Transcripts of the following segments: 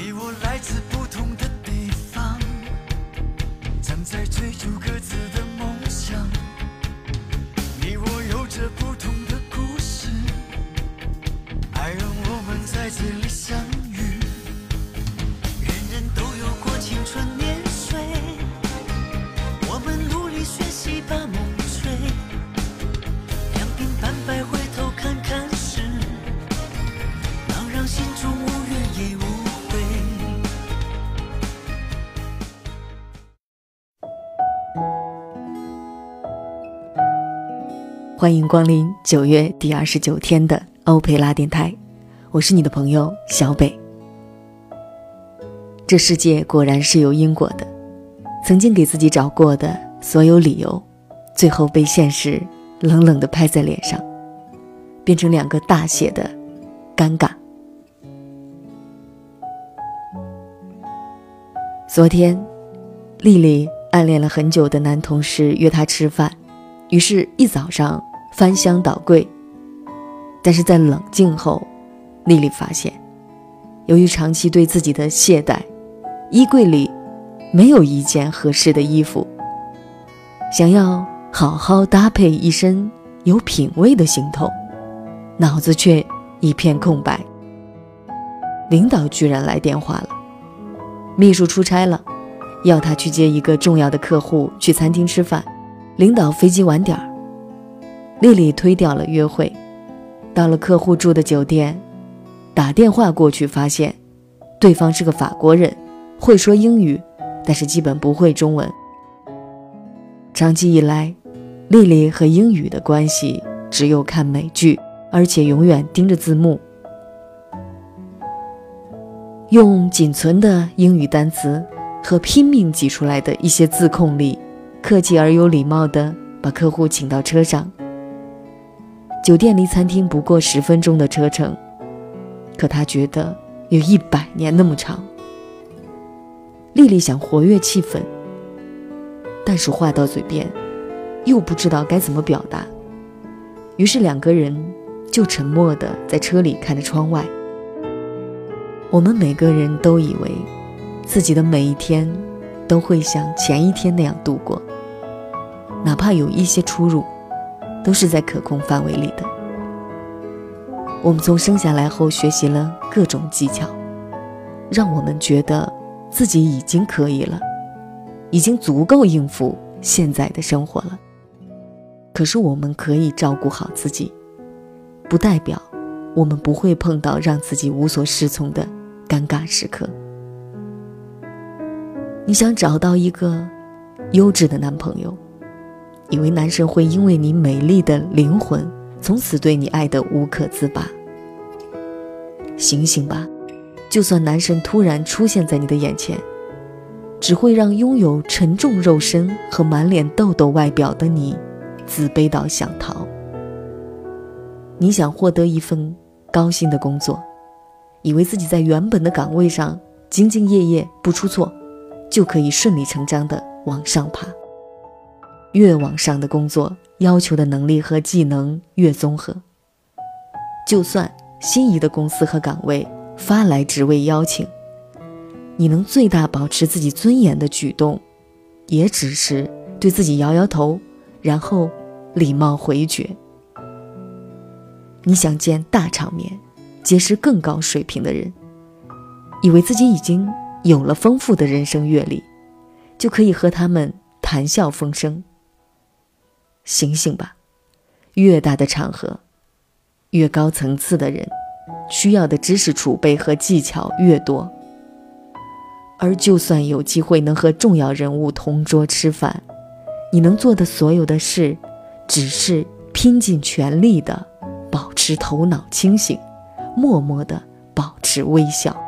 你我来自不同的地方，正在追逐各自欢迎光临九月第二十九天的欧佩拉电台，我是你的朋友小北。这世界果然是有因果的，曾经给自己找过的所有理由，最后被现实冷冷的拍在脸上，变成两个大写的尴尬。昨天，丽丽暗恋了很久的男同事约她吃饭，于是，一早上翻箱倒柜。但是在冷静后，丽丽发现，由于长期对自己的懈怠，衣柜里没有一件合适的衣服。想要好好搭配一身有品味的行头，脑子却一片空白。领导居然来电话了。秘书出差了，要他去接一个重要的客户去餐厅吃饭。领导飞机晚点儿，丽丽推掉了约会，到了客户住的酒店，打电话过去发现，对方是个法国人，会说英语，但是基本不会中文。长期以来，丽丽和英语的关系只有看美剧，而且永远盯着字幕。用仅存的英语单词和拼命挤出来的一些自控力，客气而有礼貌地把客户请到车上。酒店离餐厅不过十分钟的车程，可他觉得有一百年那么长。丽丽想活跃气氛，但是话到嘴边，又不知道该怎么表达，于是两个人就沉默的在车里看着窗外。我们每个人都以为，自己的每一天都会像前一天那样度过，哪怕有一些出入，都是在可控范围里的。我们从生下来后学习了各种技巧，让我们觉得自己已经可以了，已经足够应付现在的生活了。可是我们可以照顾好自己，不代表我们不会碰到让自己无所适从的。尴尬时刻，你想找到一个优质的男朋友，以为男神会因为你美丽的灵魂从此对你爱得无可自拔？醒醒吧！就算男神突然出现在你的眼前，只会让拥有沉重肉身和满脸痘痘外表的你自卑到想逃。你想获得一份高薪的工作。以为自己在原本的岗位上兢兢业业不出错，就可以顺理成章的往上爬。越往上的工作要求的能力和技能越综合，就算心仪的公司和岗位发来职位邀请，你能最大保持自己尊严的举动，也只是对自己摇摇头，然后礼貌回绝。你想见大场面？结识更高水平的人，以为自己已经有了丰富的人生阅历，就可以和他们谈笑风生。醒醒吧！越大的场合，越高层次的人，需要的知识储备和技巧越多。而就算有机会能和重要人物同桌吃饭，你能做的所有的事，只是拼尽全力的保持头脑清醒。默默的保持微笑。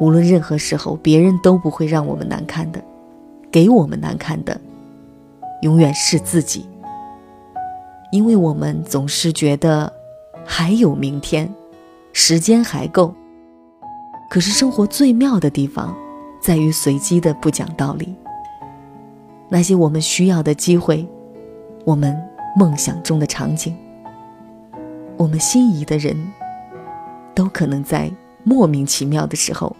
无论任何时候，别人都不会让我们难堪的，给我们难堪的，永远是自己。因为我们总是觉得还有明天，时间还够。可是生活最妙的地方，在于随机的不讲道理。那些我们需要的机会，我们梦想中的场景。我们心仪的人，都可能在莫名其妙的时候，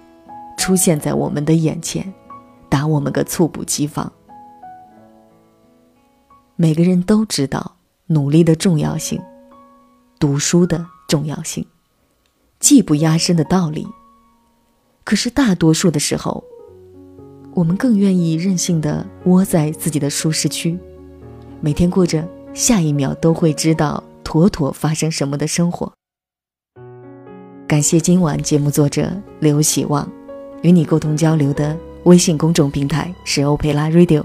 出现在我们的眼前，打我们个猝不及防。每个人都知道努力的重要性，读书的重要性，技不压身的道理。可是大多数的时候，我们更愿意任性的窝在自己的舒适区，每天过着下一秒都会知道妥妥发生什么的生活。感谢今晚节目作者刘喜旺，与你沟通交流的微信公众平台是欧佩拉 Radio。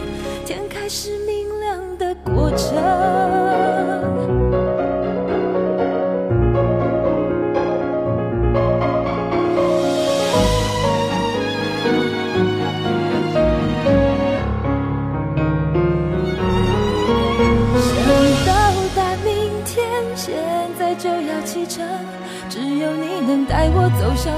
天开始明亮的过程。想到达明天，现在就要启程，只有你能带我走向